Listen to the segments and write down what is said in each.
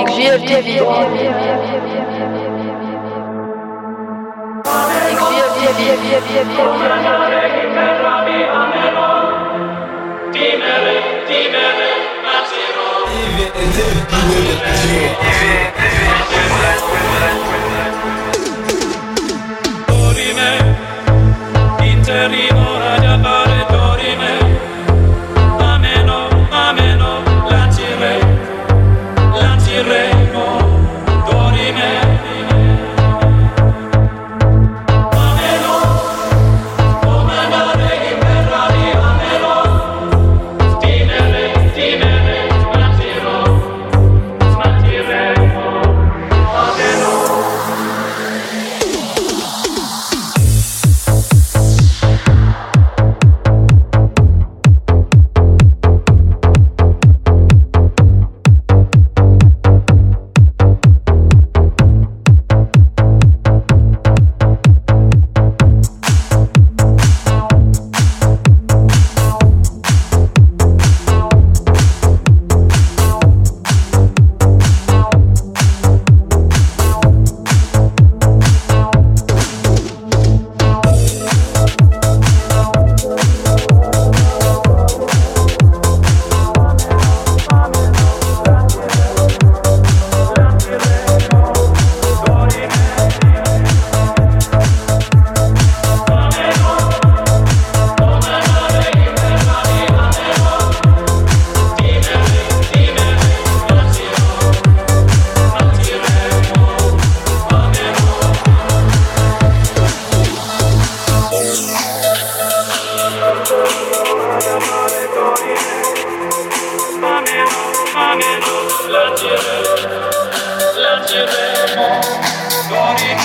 Ik zie het te vivre. Ik zie het te vivre. Ik zie het piangeremo con i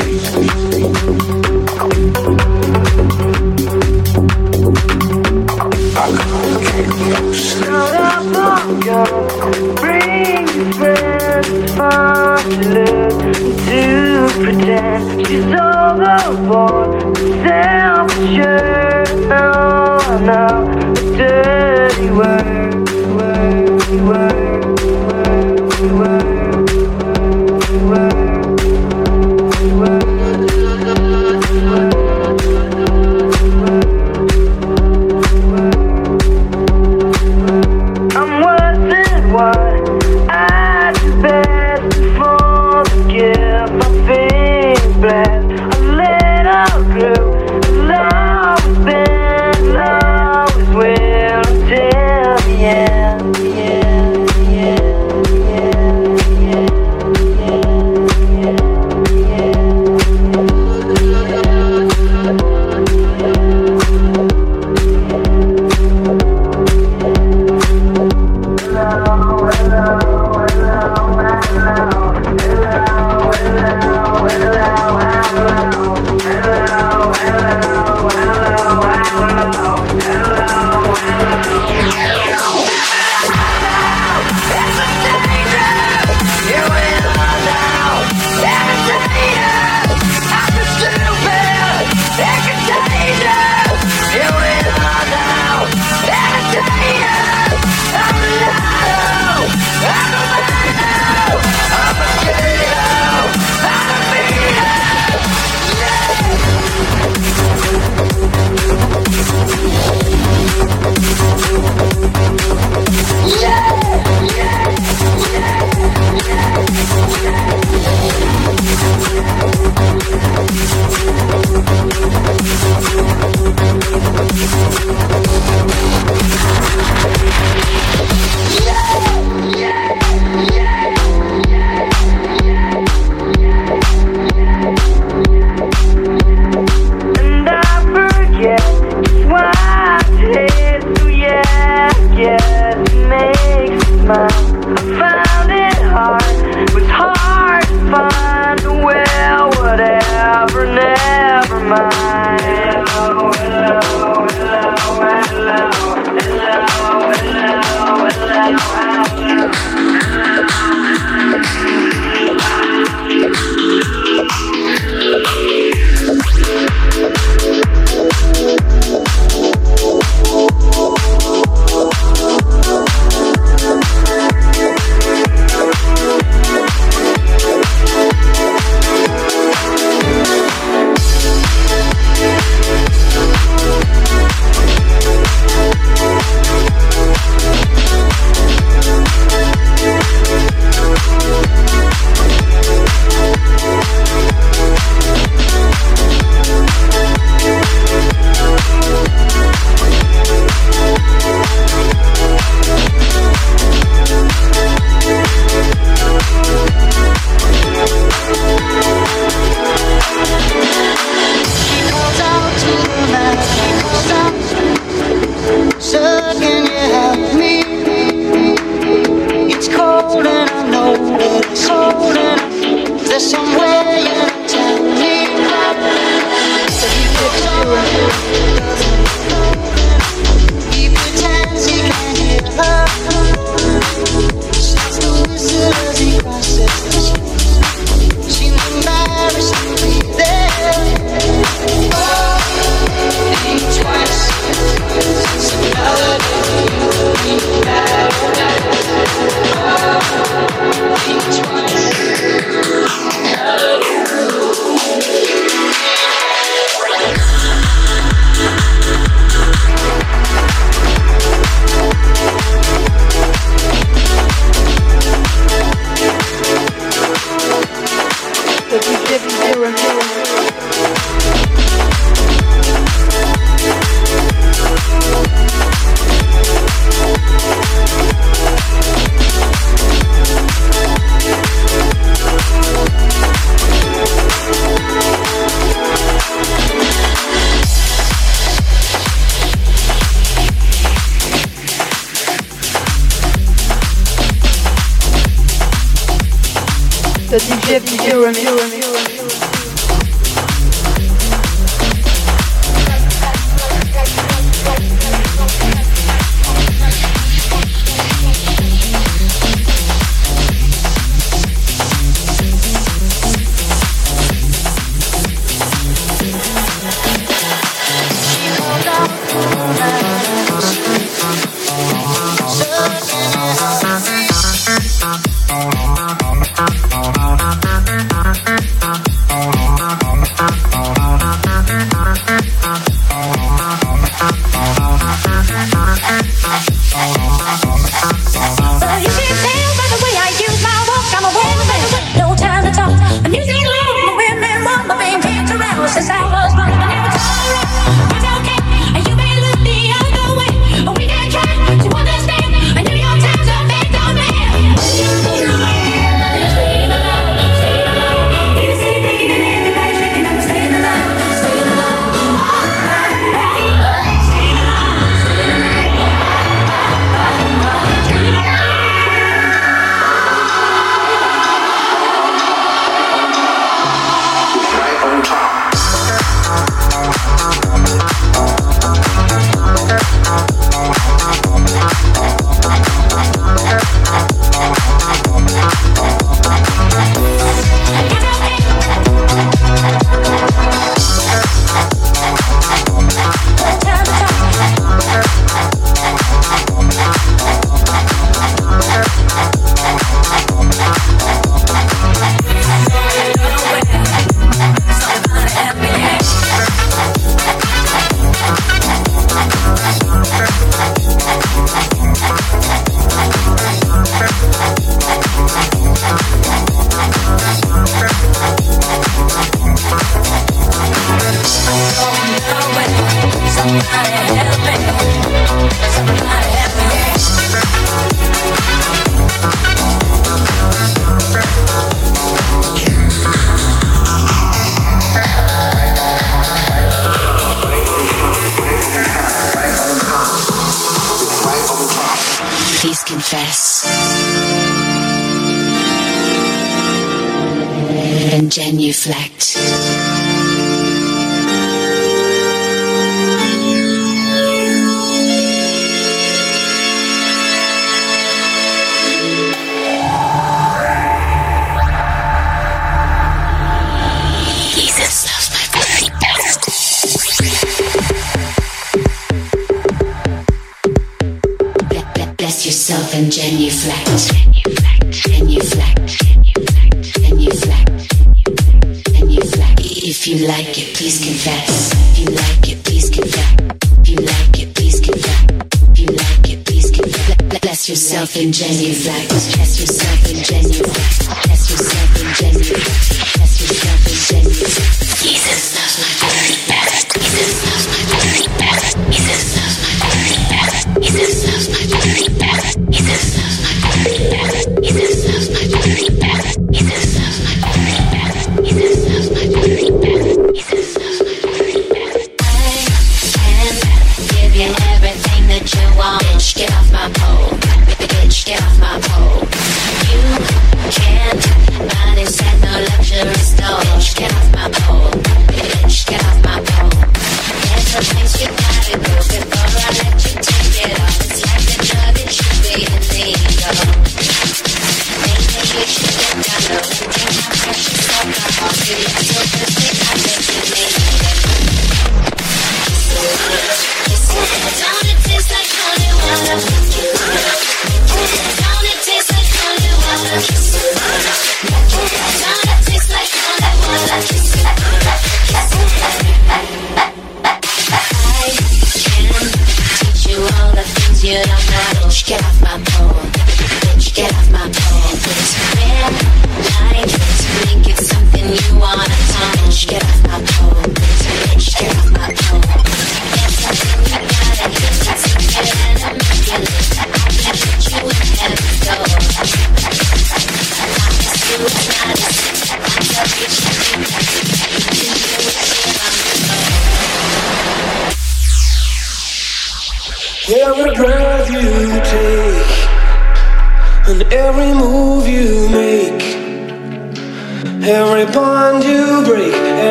Twice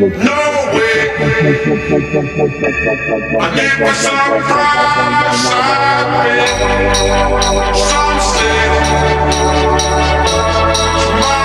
No way. I give some pride, some. My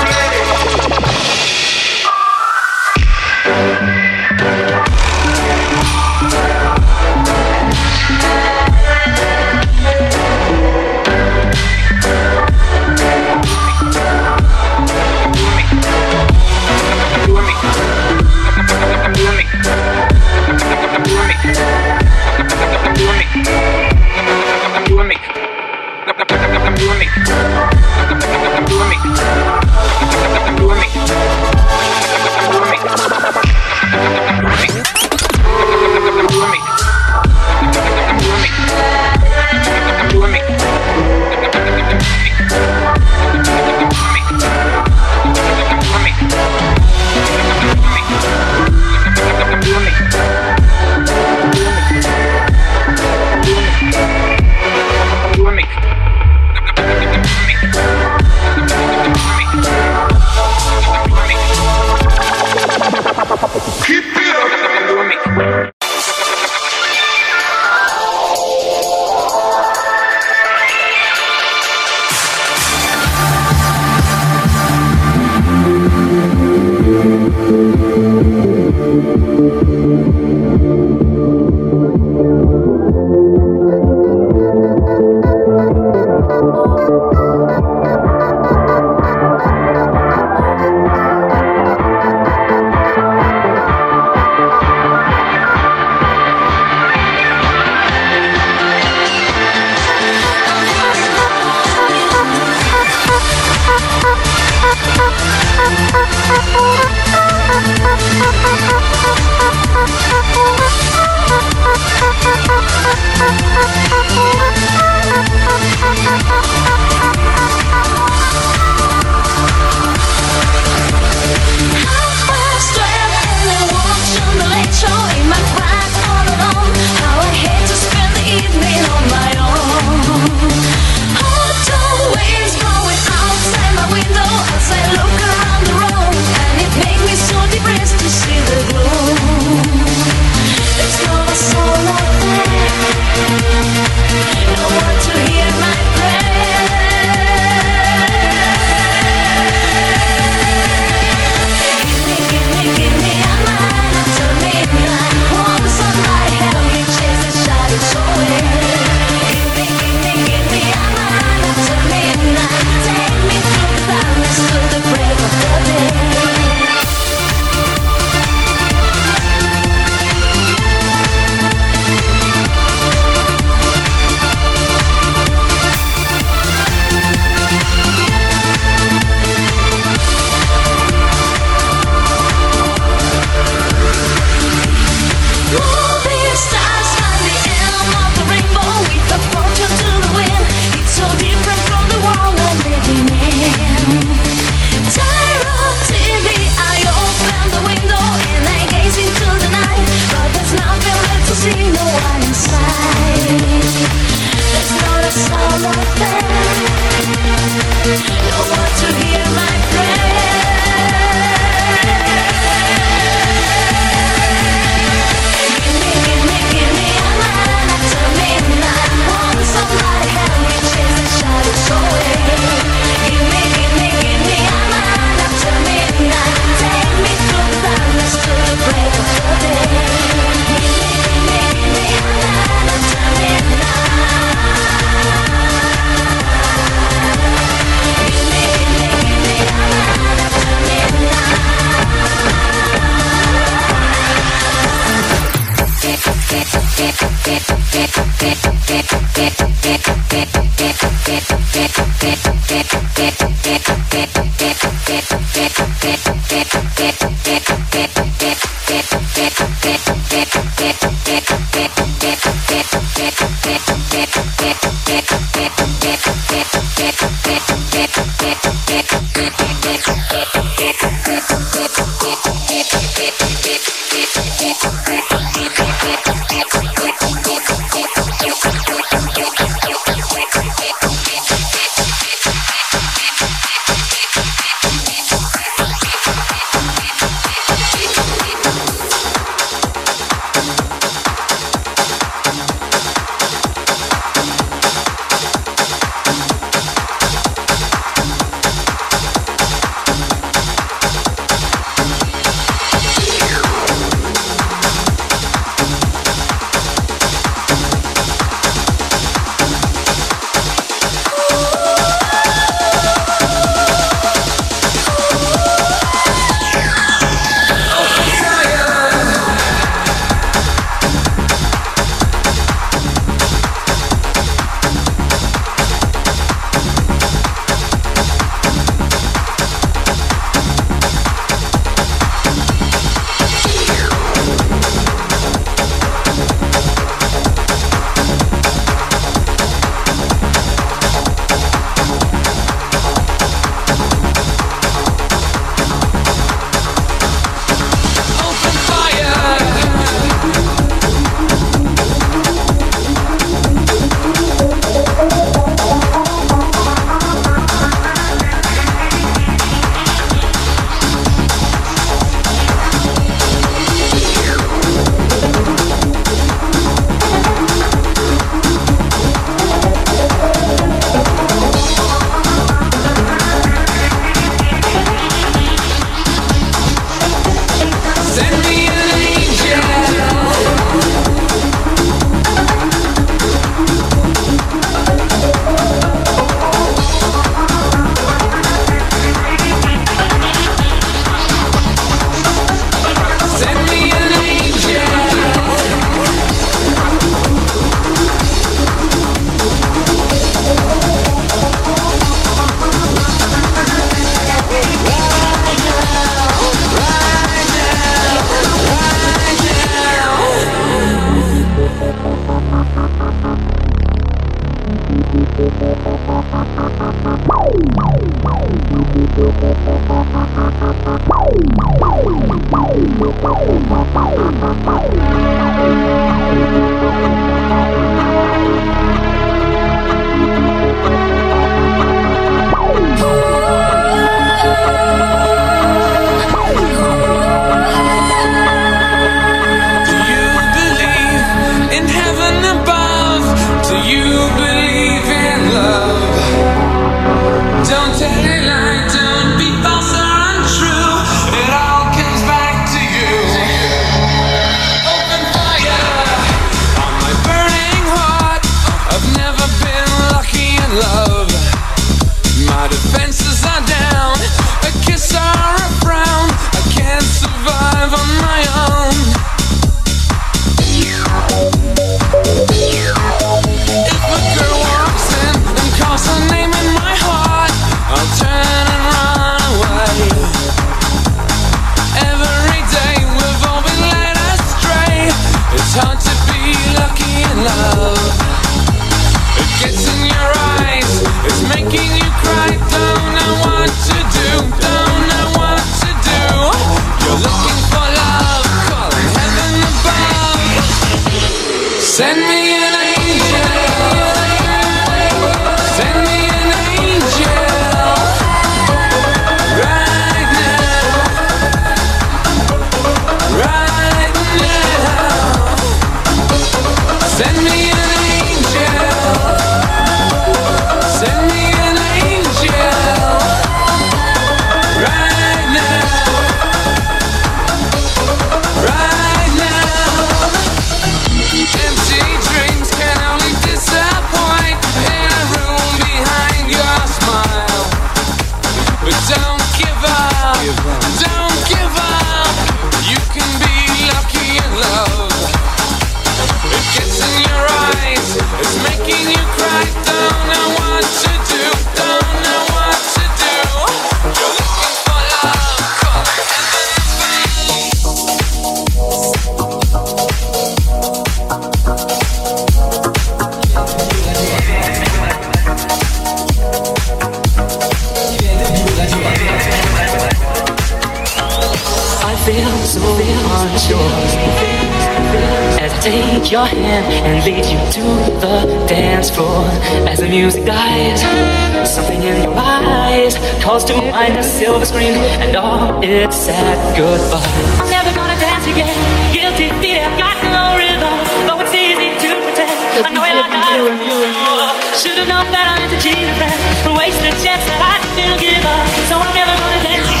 to get guilty feet have got no rhythm it's easy to pretend. I know you're not oh, Should've known better than to cheat a friend. But wasted chance that I still give up. So I'm never gonna dance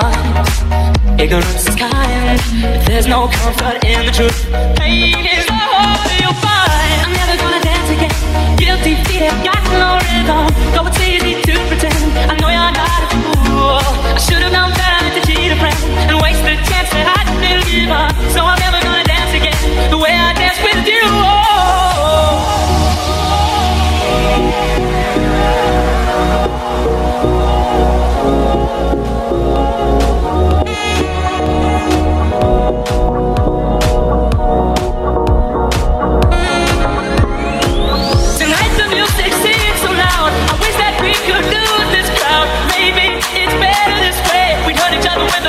mind. Ignorance is kind. If there's no comfort in the truth, pain is the hole you'll find. I'm never gonna dance again. Guilty feet have got no rhythm. Though it's easy to pretend. I know you're not a fool. I should have known better than to cheat a friend and waste the chance that I'd believe her. So I'm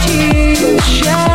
Walking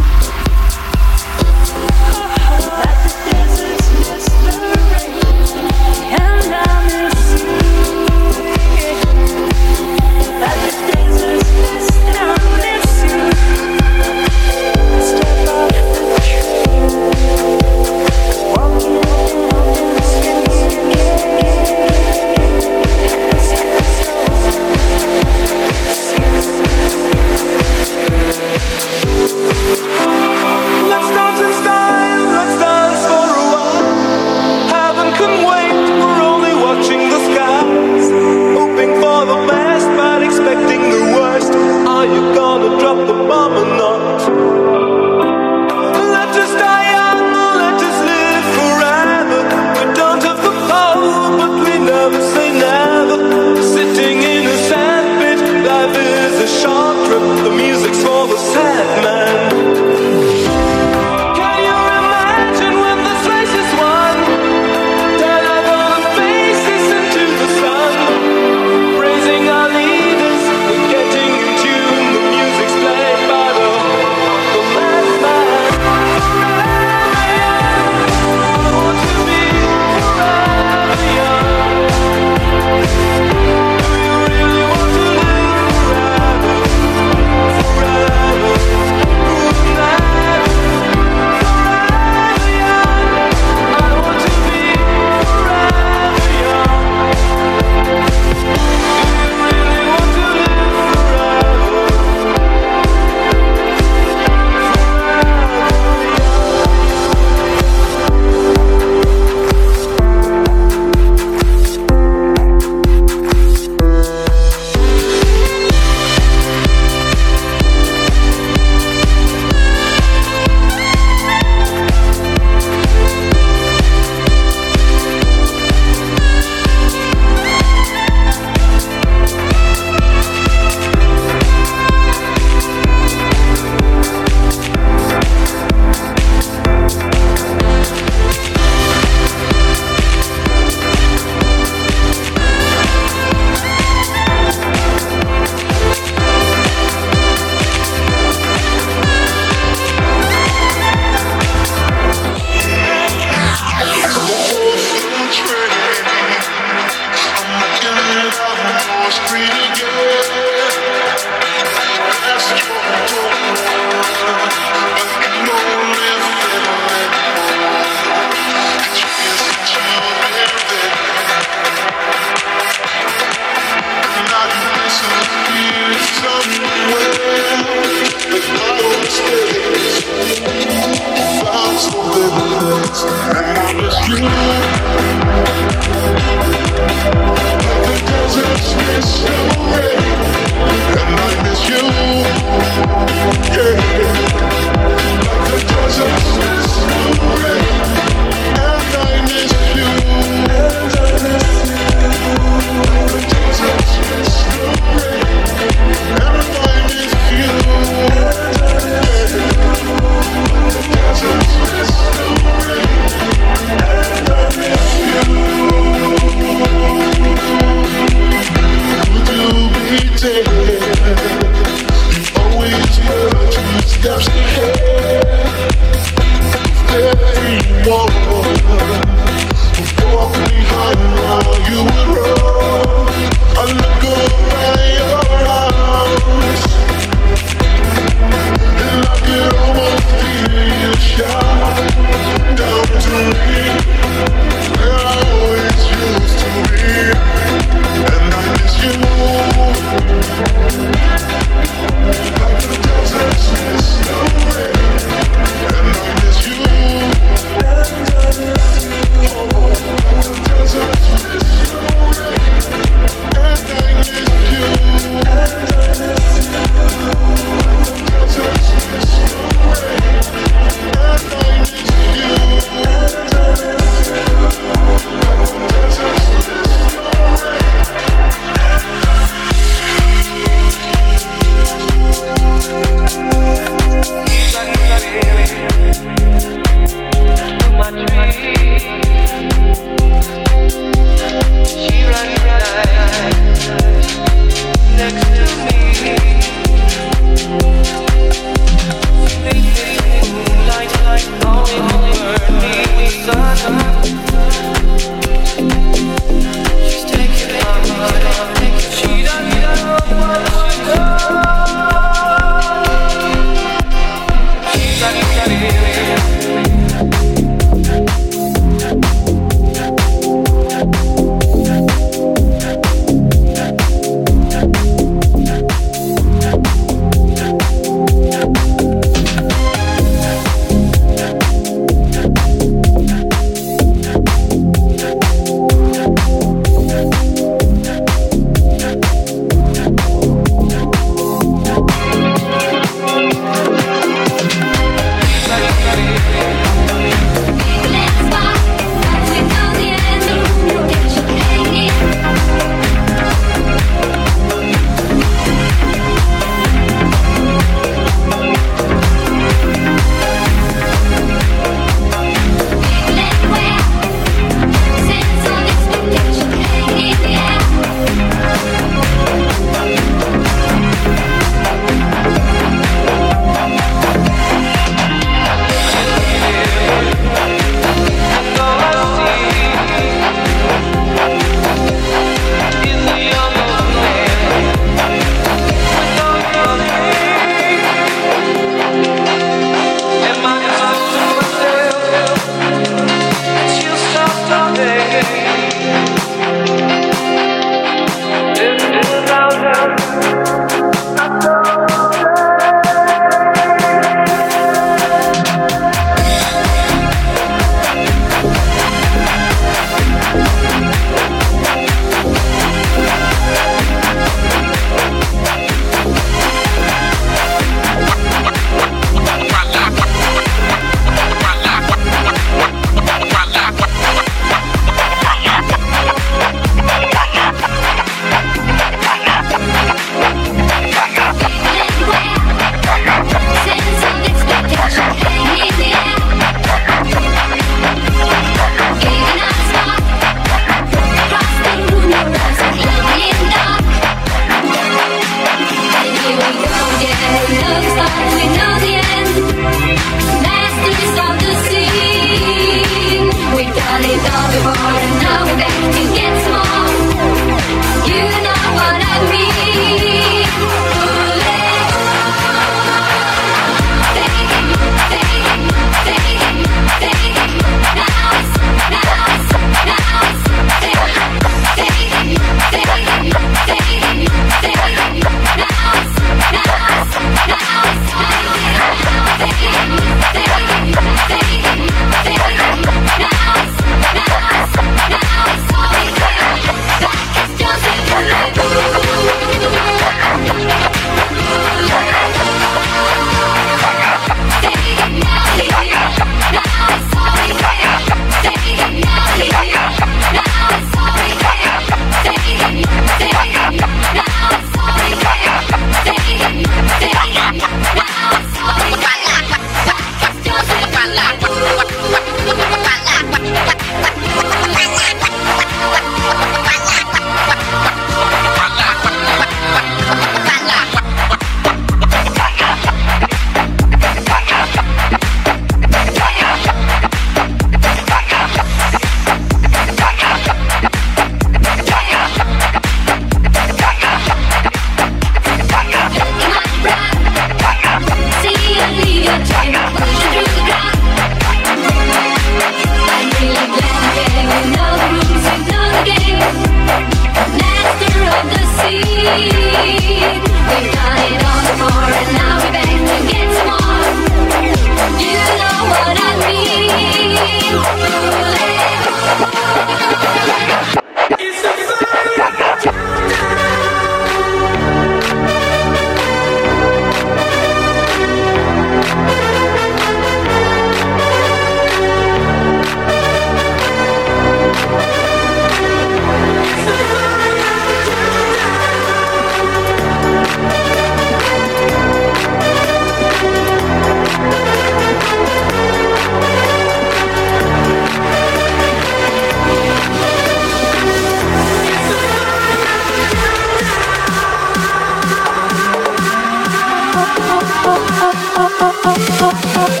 oh, oh, oh.